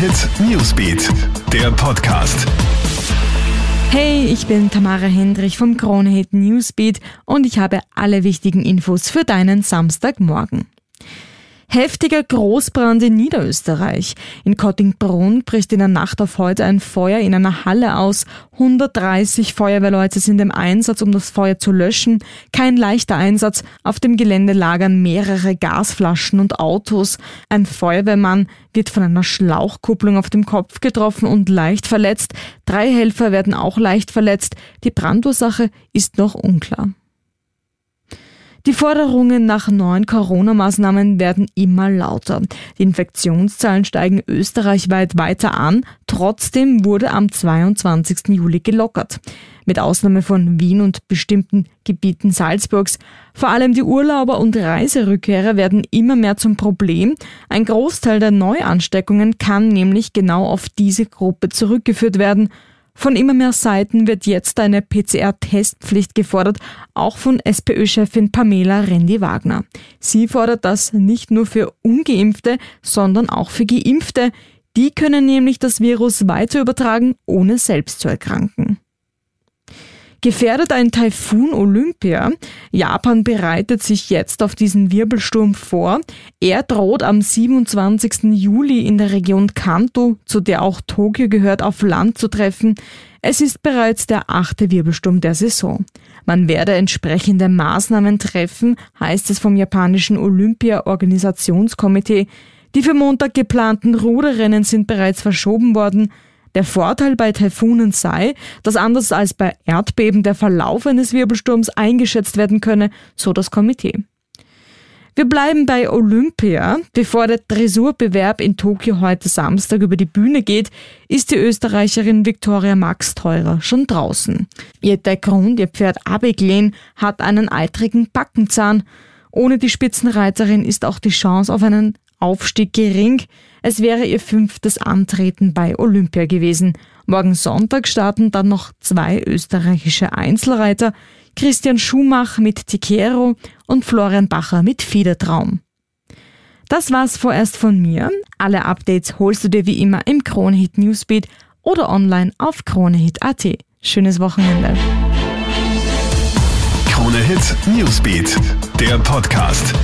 Hit Newsbeat, der Podcast. Hey, ich bin Tamara Hendrich vom Krone Hit Newsbeat und ich habe alle wichtigen Infos für deinen Samstagmorgen. Heftiger Großbrand in Niederösterreich. In Kottingbrunn bricht in der Nacht auf heute ein Feuer in einer Halle aus. 130 Feuerwehrleute sind im Einsatz, um das Feuer zu löschen. Kein leichter Einsatz. Auf dem Gelände lagern mehrere Gasflaschen und Autos. Ein Feuerwehrmann wird von einer Schlauchkupplung auf dem Kopf getroffen und leicht verletzt. Drei Helfer werden auch leicht verletzt. Die Brandursache ist noch unklar. Die Forderungen nach neuen Corona-Maßnahmen werden immer lauter. Die Infektionszahlen steigen österreichweit weiter an. Trotzdem wurde am 22. Juli gelockert. Mit Ausnahme von Wien und bestimmten Gebieten Salzburgs. Vor allem die Urlauber und Reiserückkehrer werden immer mehr zum Problem. Ein Großteil der Neuansteckungen kann nämlich genau auf diese Gruppe zurückgeführt werden. Von immer mehr Seiten wird jetzt eine PCR-Testpflicht gefordert, auch von SPÖ-Chefin Pamela Rendi-Wagner. Sie fordert das nicht nur für ungeimpfte, sondern auch für geimpfte. Die können nämlich das Virus weiter übertragen, ohne selbst zu erkranken. Gefährdet ein Taifun Olympia? Japan bereitet sich jetzt auf diesen Wirbelsturm vor. Er droht am 27. Juli in der Region Kanto, zu der auch Tokio gehört, auf Land zu treffen. Es ist bereits der achte Wirbelsturm der Saison. Man werde entsprechende Maßnahmen treffen, heißt es vom japanischen Olympia-Organisationskomitee. Die für Montag geplanten Ruderrennen sind bereits verschoben worden. Der Vorteil bei Taifunen sei, dass anders als bei Erdbeben der Verlauf eines Wirbelsturms eingeschätzt werden könne, so das Komitee. Wir bleiben bei Olympia. Bevor der Dressurbewerb in Tokio heute Samstag über die Bühne geht, ist die Österreicherin Viktoria Max Teurer schon draußen. Ihr Grund, ihr Pferd Abeglen, hat einen eitrigen Backenzahn. Ohne die Spitzenreiterin ist auch die Chance auf einen Aufstieg gering. Es wäre ihr fünftes Antreten bei Olympia gewesen. Morgen Sonntag starten dann noch zwei österreichische Einzelreiter, Christian Schumach mit Tikero und Florian Bacher mit Fiedertraum. Das war's vorerst von mir. Alle Updates holst du dir wie immer im Kronehit Newsbeat oder online auf kronehit.at. Schönes Wochenende. Kronehit Newsbeat, der Podcast.